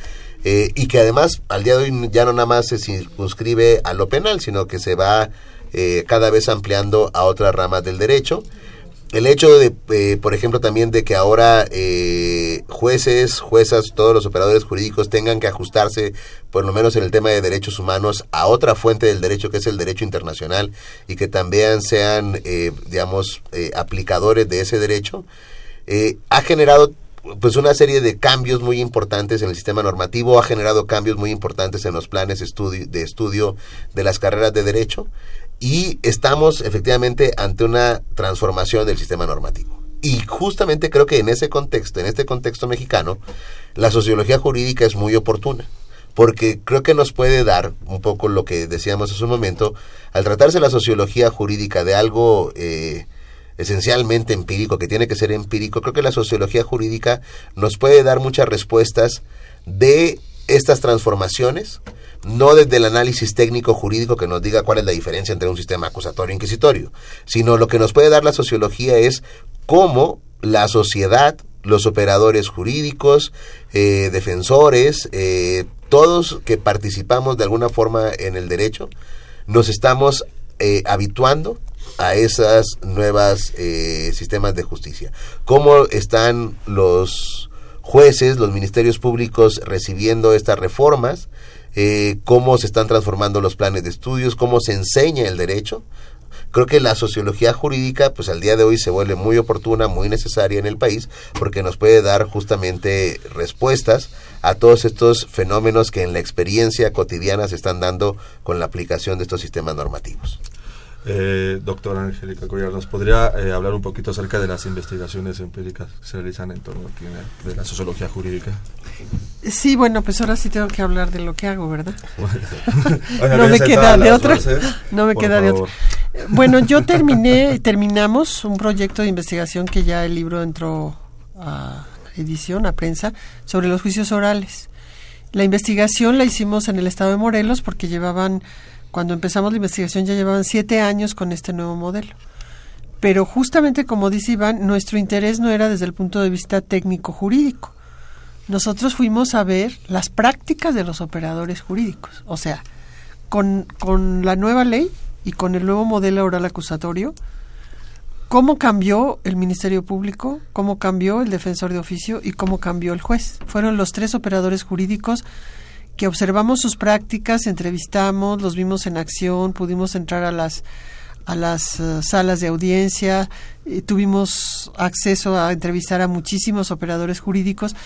Eh, y que además al día de hoy ya no nada más se circunscribe a lo penal, sino que se va eh, cada vez ampliando a otras ramas del derecho el hecho de, eh, por ejemplo, también de que ahora eh, jueces, juezas, todos los operadores jurídicos tengan que ajustarse, por lo menos en el tema de derechos humanos, a otra fuente del derecho que es el derecho internacional y que también sean, eh, digamos, aplicadores de ese derecho, ha generado pues una serie de cambios muy importantes en el sistema normativo, ha generado cambios muy importantes en los planes de estudio de las carreras de derecho y estamos efectivamente ante una transformación del sistema normativo. Y justamente creo que en ese contexto, en este contexto mexicano, la sociología jurídica es muy oportuna, porque creo que nos puede dar un poco lo que decíamos hace un momento, al tratarse la sociología jurídica de algo eh, esencialmente empírico, que tiene que ser empírico, creo que la sociología jurídica nos puede dar muchas respuestas de estas transformaciones, no desde el análisis técnico jurídico que nos diga cuál es la diferencia entre un sistema acusatorio e inquisitorio, sino lo que nos puede dar la sociología es cómo la sociedad, los operadores jurídicos, eh, defensores, eh, todos que participamos de alguna forma en el derecho, nos estamos eh, habituando a esas nuevas sistemas de justicia. ¿Cómo están los jueces, los ministerios públicos recibiendo estas reformas? Cómo se están transformando los planes de estudios, cómo se enseña el derecho, creo que la sociología jurídica, pues al día de hoy se vuelve muy oportuna, muy necesaria en el país, porque nos puede dar justamente respuestas a todos estos fenómenos que en la experiencia cotidiana se están dando con la aplicación de estos sistemas normativos. Eh, doctora Angélica Collar, ¿nos podría eh, hablar un poquito acerca de las investigaciones empíricas que se realizan en torno a de la sociología jurídica? Sí, bueno, pues ahora sí tengo que hablar de lo que hago, ¿verdad? <laughs> <laughs> no me <laughs> queda de otra. No me queda de otra. Bueno, yo terminé, terminamos un proyecto de investigación que ya el libro entró a edición, a prensa, sobre los juicios orales. La investigación la hicimos en el estado de Morelos porque llevaban, cuando empezamos la investigación ya llevaban siete años con este nuevo modelo. Pero justamente como dice Iván, nuestro interés no era desde el punto de vista técnico-jurídico. Nosotros fuimos a ver las prácticas de los operadores jurídicos. O sea, con, con la nueva ley y con el nuevo modelo oral acusatorio, cómo cambió el Ministerio Público, cómo cambió el defensor de oficio y cómo cambió el juez. Fueron los tres operadores jurídicos observamos sus prácticas, entrevistamos, los vimos en acción, pudimos entrar a las a las eh, salas de audiencia, tuvimos acceso a entrevistar a muchísimos operadores jurídicos.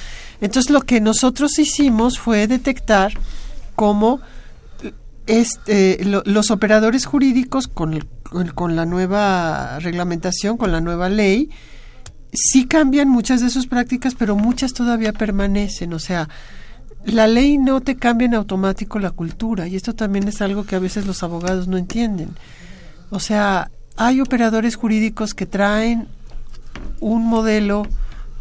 Entonces lo que nosotros hicimos fue detectar cómo este, los operadores jurídicos con, con, la nueva reglamentación, con la nueva ley, sí cambian muchas de sus prácticas, pero muchas todavía permanecen. O sea, la ley no te cambia en automático la cultura, y esto también es algo que a veces los abogados no entienden. O sea, hay operadores jurídicos que traen un modelo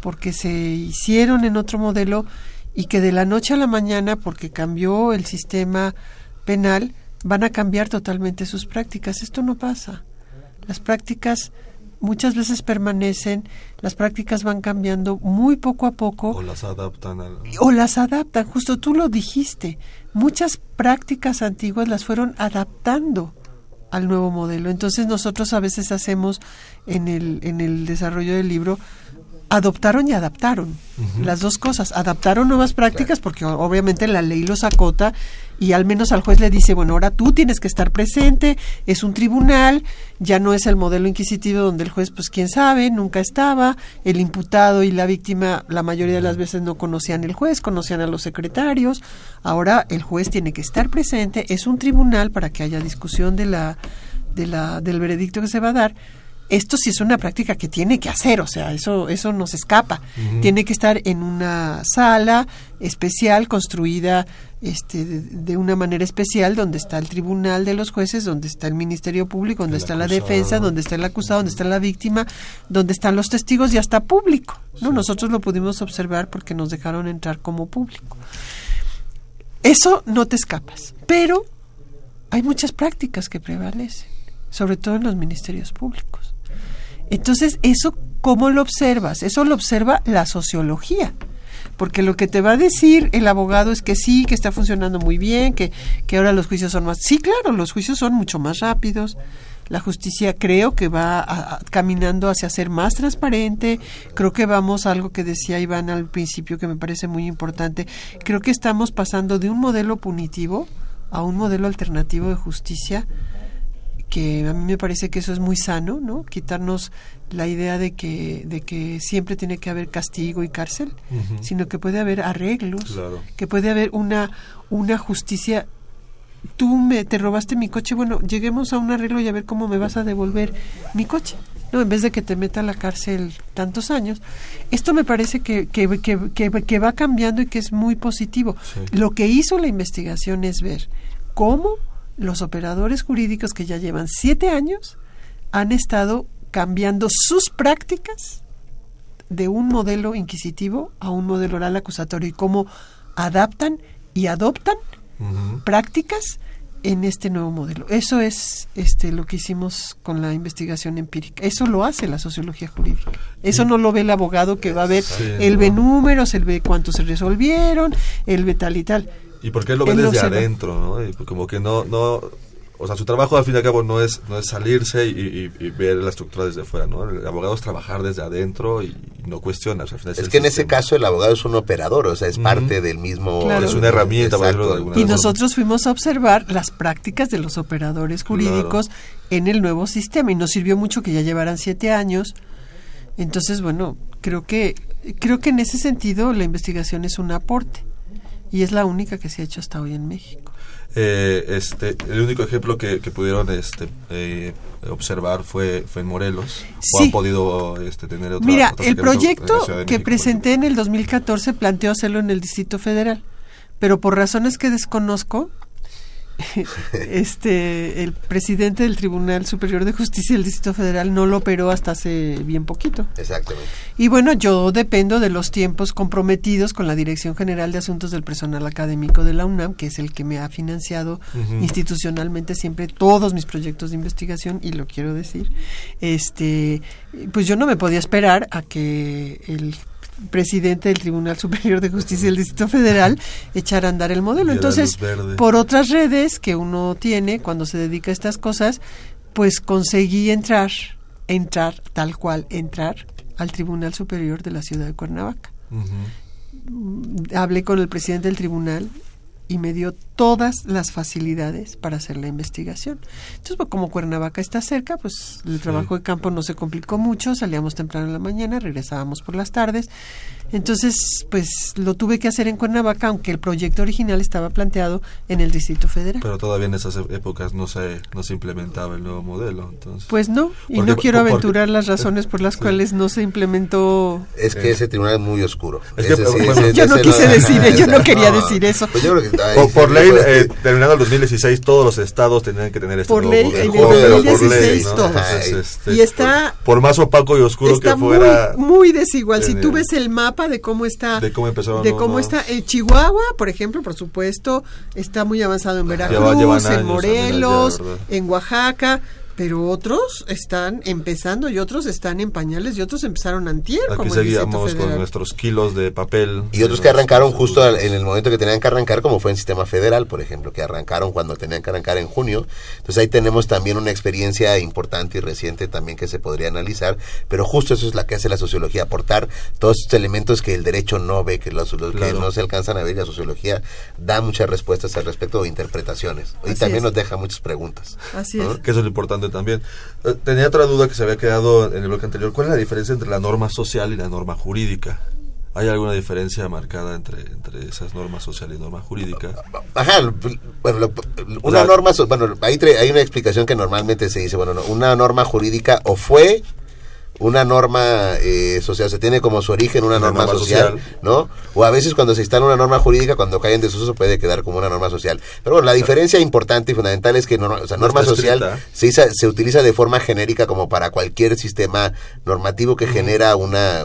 porque se hicieron en otro modelo y que de la noche a la mañana, porque cambió el sistema penal van a cambiar totalmente sus prácticas. Esto no pasa. Las prácticas muchas veces permanecen, las prácticas van cambiando muy poco a poco. O las adaptan. O las adaptan, justo tú lo dijiste. Muchas prácticas antiguas las fueron adaptando al nuevo modelo. Entonces nosotros a veces hacemos en el, en el desarrollo del libro adoptaron y adaptaron las dos cosas. Adaptaron nuevas prácticas porque obviamente la ley los acota y al menos al juez le dice, bueno, ahora tú tienes que estar presente, es un tribunal, ya no es el modelo inquisitivo donde el juez, pues quién sabe, nunca estaba, el imputado y la víctima la mayoría de las veces no conocían el juez, conocían a los secretarios, ahora el juez tiene que estar presente, es un tribunal para que haya discusión de la, de la, del veredicto que se va a dar esto sí es una práctica que tiene que hacer, o sea, eso, eso no se escapa. Tiene que estar en una sala especial construida este, de, una manera especial donde está el tribunal de los jueces, donde está el Ministerio Público, donde está la defensa, donde está el acusado, donde está la víctima, donde están los testigos y hasta público. ¿no? Nosotros lo pudimos observar porque nos dejaron entrar como público. Eso no te escapas, pero hay muchas prácticas que prevalecen, sobre todo en los ministerios públicos. Entonces, ¿eso cómo lo observas? Eso lo observa la sociología. Porque lo que te va a decir el abogado es que sí, que está funcionando muy bien, que, que ahora los juicios son más... Sí, claro, los juicios son mucho más rápidos. La justicia creo que va caminando hacia ser más transparente. Creo que vamos a algo que decía Iván al principio que me parece muy importante. Creo que estamos pasando de un modelo punitivo a un modelo alternativo de justicia que a mí me parece que eso es muy sano, ¿no? Quitarnos la idea de que, de que siempre tiene que haber castigo y cárcel, sino que puede haber arreglos, que puede haber una, una justicia tú me te robaste mi coche, bueno, lleguemos a un arreglo y a ver cómo me vas a devolver mi coche. No, en vez de que te meta a la cárcel tantos años. Esto me parece que, que, que, que, que va cambiando y que es muy positivo. Lo que hizo la investigación es ver cómo los operadores jurídicos que ya llevan siete años han estado cambiando sus prácticas de un modelo inquisitivo a un modelo oral acusatorio y cómo adaptan y adoptan prácticas en este nuevo modelo. Eso es este lo que hicimos con la investigación empírica. Eso lo hace la sociología jurídica. Eso no lo ve el abogado que va a ver, él ve números, él ve cuántos se resolvieron, él ve tal y tal. Y porque él lo ve Él desde adentro, ¿no? Y como que no, no, o sea, su trabajo al fin y al cabo no es, no es salirse y, y- y ver la estructura desde fuera, ¿no? El abogado es trabajar desde adentro y, y no cuestiona. o sea, al final Es que en ese caso el abogado es un operador, o sea, es parte del mismo... Claro. Es una herramienta, de alguna Y forma. nosotros fuimos a observar las prácticas de los operadores jurídicos en el nuevo sistema y nos sirvió mucho que ya llevaran siete años. Entonces, bueno, creo que creo que en ese sentido la investigación es un aporte y es la única que se ha hecho hasta hoy en México. Eh, este, el único ejemplo que, que pudieron este, eh, observar fue, fue en Morelos. ¿O han podido este, tener otra Mira, el proyecto que México, presenté en el 2014 planteó hacerlo en el Distrito Federal, pero por razones que desconozco, <laughs> este el presidente del Tribunal Superior de Justicia del Distrito Federal no lo operó hasta hace bien poquito. Exactamente. Y bueno, yo dependo de los tiempos comprometidos con la Dirección General de Asuntos del Personal Académico de la UNAM, que es el que me ha financiado institucionalmente siempre todos mis proyectos de investigación, y lo quiero decir. Este, pues yo no me podía esperar a que el presidente del Tribunal Superior de Justicia del Distrito Federal echara a andar el modelo. Entonces, por otras redes que uno tiene cuando se dedica a estas cosas, pues conseguí entrar, entrar tal cual, entrar al Tribunal Superior de la ciudad de Cuernavaca. Hablé con el presidente del tribunal y me dio todas las facilidades para hacer la investigación. Entonces, pues, como Cuernavaca está cerca, pues el trabajo de campo no se complicó mucho, salíamos temprano en la mañana, regresábamos por las tardes. Entonces, pues lo tuve que hacer en Cuernavaca, aunque el proyecto original estaba planteado en el Distrito Federal. Pero todavía en esas e- épocas no se, no se implementaba el nuevo modelo. Entonces, Pues no, y Porque- no quiero porque- aventurar las razones por las cuales no se implementó. Es que ese tribunal es muy oscuro. Es que, Ese sí, bueno, ese- Yo no quise decir, yo no quería decir eso. Pues yo creo que- ay, por, por sí, ley, pues, eh, terminando el 2016, todos los estados tenían que tener este Por nuevo ley, modelo. en el Pero por 2016 ley, ¿no? todos. Entonces, Ay. este, Y está- por, por más opaco y oscuro está que fuera, muy, muy desigual. Si en tú ves el mapa de cómo está, de cómo empezaron de cómo ¿no? está en Chihuahua, por ejemplo, por supuesto, está muy avanzado en Veracruz, Lleva- en Morelos, en Oaxaca, pero otros están empezando y otros están en pañales y otros empezaron antier, Aquí como seguíamos con nuestros kilos de papel. Y otros que arrancaron justo al- en el momento que tenían que arrancar, como fue en sistema federal, por ejemplo, que arrancaron cuando tenían que arrancar en junio. Entonces ahí tenemos también una experiencia importante y reciente también que se podría analizar, pero justo eso es la que hace la sociología, aportar todos estos elementos que el derecho no ve, que los, los que no se alcanzan a ver, y la sociología da muchas respuestas al respecto o interpretaciones. Y Así también es. nos deja muchas preguntas. Así ¿no? es. Que eso es lo importante también. Eh, tenía otra duda que se había quedado en el bloque anterior. ¿Cuál es la diferencia entre la norma social y la norma jurídica? ¿Hay alguna diferencia marcada entre, entre esas normas sociales y norma jurídica? Ajá, bueno, lo- una norma, bueno, tre- hay una explicación que normalmente se dice, bueno, no, una norma jurídica o fue una norma eh, social, se tiene como su origen una Una norma, norma social, social. ¿no? O a veces cuando se instala una norma jurídica, cuando cae en desuso puede quedar como una norma social. Pero bueno, la diferencia importante y fundamental es que norma, o sea, No norma social se utiliza de forma genérica como para cualquier sistema normativo que genera una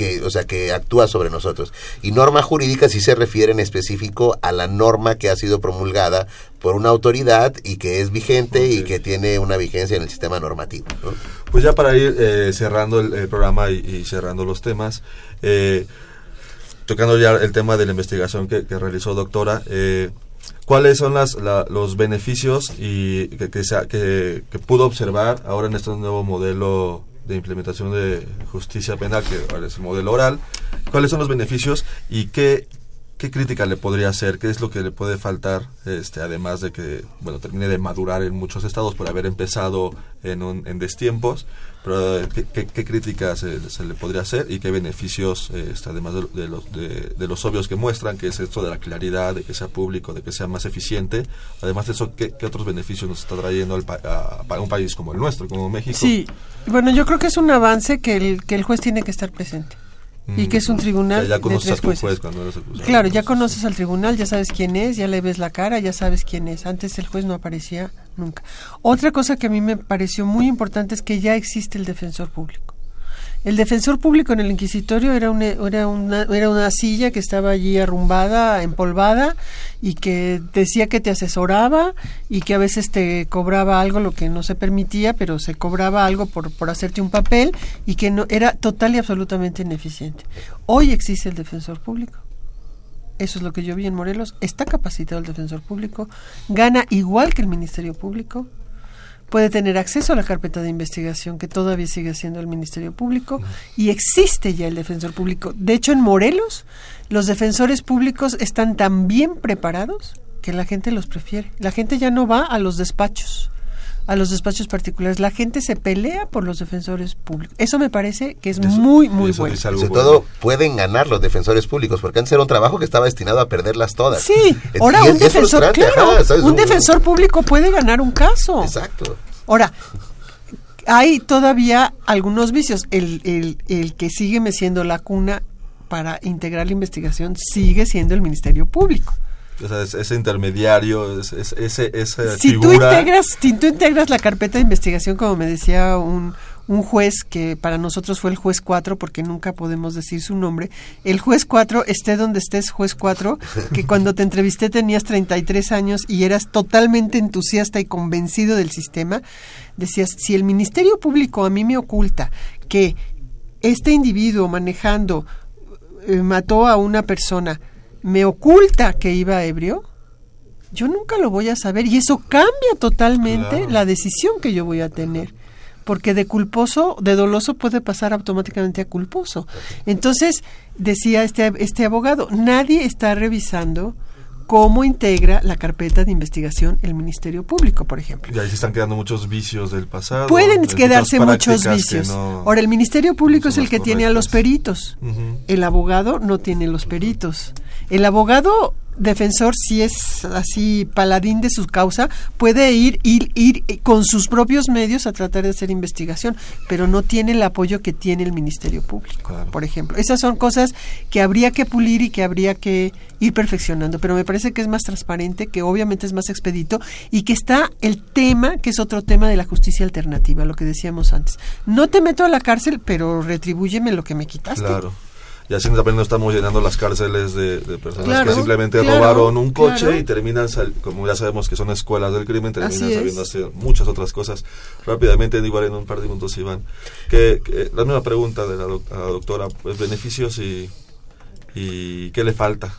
que, o sea, que actúa sobre nosotros. Y norma jurídica sí se refiere en específico a la norma que ha sido promulgada por una autoridad y que es vigente y que tiene una vigencia en el sistema normativo. ¿no? Pues ya para ir eh, cerrando el, el programa y, y cerrando los temas, eh, tocando ya el tema de la investigación que, que realizó doctora, eh, ¿cuáles son las, la- los beneficios y que, que, se ha- que- que pudo observar ahora en este nuevo modelo de implementación de justicia penal, que es el modelo oral? ¿Cuáles son los beneficios y qué ¿qué crítica le podría hacer? ¿Qué es lo que le puede faltar? Este, además de que, bueno, termine de madurar en muchos estados por haber empezado en, un, en destiempos, pero eh, ¿qué, qué, críticas se, se le podría hacer y qué beneficios, este, además de, de los, de, los obvios que muestran, que es esto de la claridad, de que sea público, de que sea más eficiente? Además de eso, ¿qué, otros beneficios nos está trayendo al a, a un país como el nuestro, como México? Sí, bueno, yo creo que es un avance que el, que el juez tiene que estar presente. Y que es un tribunal. Ya, ya de tres jueces. juez cuando eres acusado. Claro, ya conoces al tribunal, ya sabes quién es, ya le ves la cara, ya sabes quién es. Antes el juez no aparecía nunca. Otra cosa que a mí me pareció muy importante es que ya existe el defensor público. El defensor público en el inquisitorio era una, era una, era una silla que estaba allí arrumbada, empolvada, y que decía que te asesoraba y que a veces te cobraba algo, lo que no se permitía, pero se cobraba algo por, por hacerte un papel y que no era total y absolutamente ineficiente. Hoy existe el defensor público. Eso es lo que yo vi en Morelos. Está capacitado el defensor público, gana igual que el Ministerio Público, puede tener acceso a la carpeta de investigación que todavía sigue siendo el Ministerio Público y existe ya el defensor público. De hecho, en Morelos los defensores públicos están tan bien preparados que la gente los prefiere. La gente ya no va a los despachos, a los despachos particulares. La gente se pelea por los defensores públicos. Eso me parece que es muy, muy bueno. Sobre todo pueden ganar los defensores públicos, porque antes era un trabajo que estaba destinado a perderlas todas. Sí, Es- ahora un es defensor, frustrante, claro, un defensor público puede ganar un caso. Exacto. Ahora, hay todavía algunos vicios. El, el, el que sigue siendo la cuna para integrar la investigación sigue siendo el Ministerio Público. O sea, es- ese intermediario, es- es- ese, esa Si tú, figura... integras, si tú integras la carpeta de investigación, como me decía un, un juez que para nosotros fue el juez 4, porque nunca podemos decir su nombre, el juez 4, esté donde estés, juez 4, que cuando te entrevisté tenías 33 años y eras totalmente entusiasta y convencido del sistema, decías, si el Ministerio Público a mí me oculta que este individuo manejando eh, mató a una persona, me oculta que iba ebrio, yo nunca lo voy a saber y eso cambia totalmente Claro. la decisión que yo voy a tener. Porque de culposo, de doloso puede pasar automáticamente a culposo. Entonces, decía este, este abogado, nadie está revisando cómo integra la carpeta de investigación el Ministerio Público, por ejemplo. Y ahí se están quedando muchos vicios del pasado. Pueden de quedarse muchos vicios. no- Ahora, el Ministerio Público es el que tiene a los peritos. El abogado no tiene los peritos. El abogado defensor, si es así paladín de su causa, puede ir, ir, ir con sus propios medios a tratar de hacer investigación, pero no tiene el apoyo que tiene el Ministerio Público, por ejemplo. Esas son cosas que habría que pulir y que habría que ir perfeccionando, pero me parece que es más transparente, que obviamente es más expedito y que está el tema, que es otro tema de la justicia alternativa, lo que decíamos antes. No te meto a la cárcel, pero retribúyeme lo que me quitaste. Claro. Y así también no estamos llenando las cárceles de, de personas Claro, que simplemente claro, robaron un coche claro. y terminan, sal- como ya sabemos que son escuelas del crimen, terminan Así es. sabiendo hacer muchas otras cosas. Rápidamente, igual en un par de minutos, Iván. Que, que la misma pregunta de la, doc- a la doctora, pues beneficios y, y qué le falta.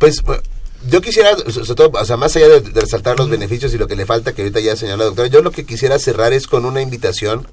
Pues bueno, yo quisiera, sobre todo, o sea, más allá de, de resaltar los beneficios y lo que le falta, que ahorita ya señaló la doctora, yo lo que quisiera cerrar es con una invitación,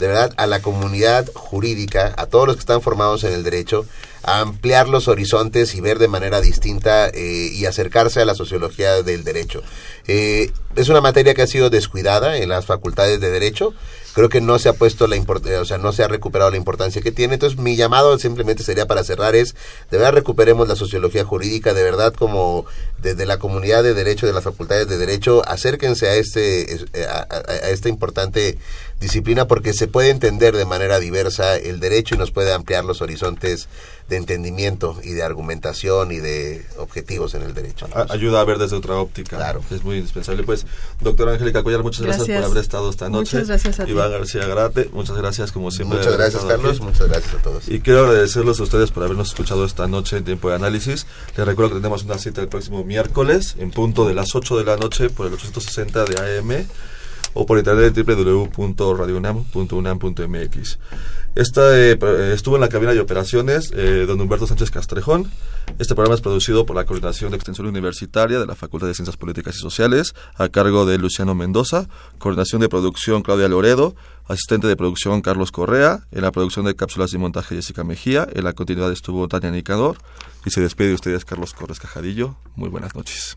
de verdad, a la comunidad jurídica, a todos los que están formados en el derecho, a ampliar los horizontes y ver de manera distinta eh, y acercarse a la sociología del derecho. Eh, es una materia que ha sido descuidada en las facultades de derecho. Creo que no se ha puesto la import- eh, o sea, no se ha recuperado la importancia que tiene. Entonces, mi llamado simplemente sería para cerrar es, de verdad recuperemos la sociología jurídica, de verdad como desde la comunidad de derecho, de las facultades de derecho, acérquense a este es- eh, a, a- a esta importante disciplina porque se puede entender de manera diversa el derecho y nos puede ampliar los horizontes de entendimiento y de argumentación y de objetivos en el derecho. Ayuda a ver desde otra óptica. Claro. Que es muy indispensable. Pues, doctora Angélica Cuellar, muchas gracias, Gracias. por haber estado esta noche. Muchas gracias a ti. Iván García Garate, muchas gracias como siempre. Muchas gracias, Carlos. aquí. Muchas gracias a todos. Y quiero agradecerles a ustedes por habernos escuchado esta noche en tiempo de análisis. Les recuerdo que tenemos una cita el próximo miércoles en punto de las 8 de la noche por el 860 de AM. O por internet www.radiounam.unam.mx. Esta, eh, estuvo en la cabina de operaciones eh, don Humberto Sánchez Castrejón. Este programa es producido por la Coordinación de Extensión Universitaria de la Facultad de Ciencias Políticas y Sociales, a cargo de Luciano Mendoza, coordinación de producción Claudia Loredo, asistente de producción Carlos Correa, en la producción de cápsulas y montaje Jessica Mejía, en la continuidad estuvo Tania Nicador, y se despide de ustedes Carlos Corres Cajadillo. Muy buenas noches.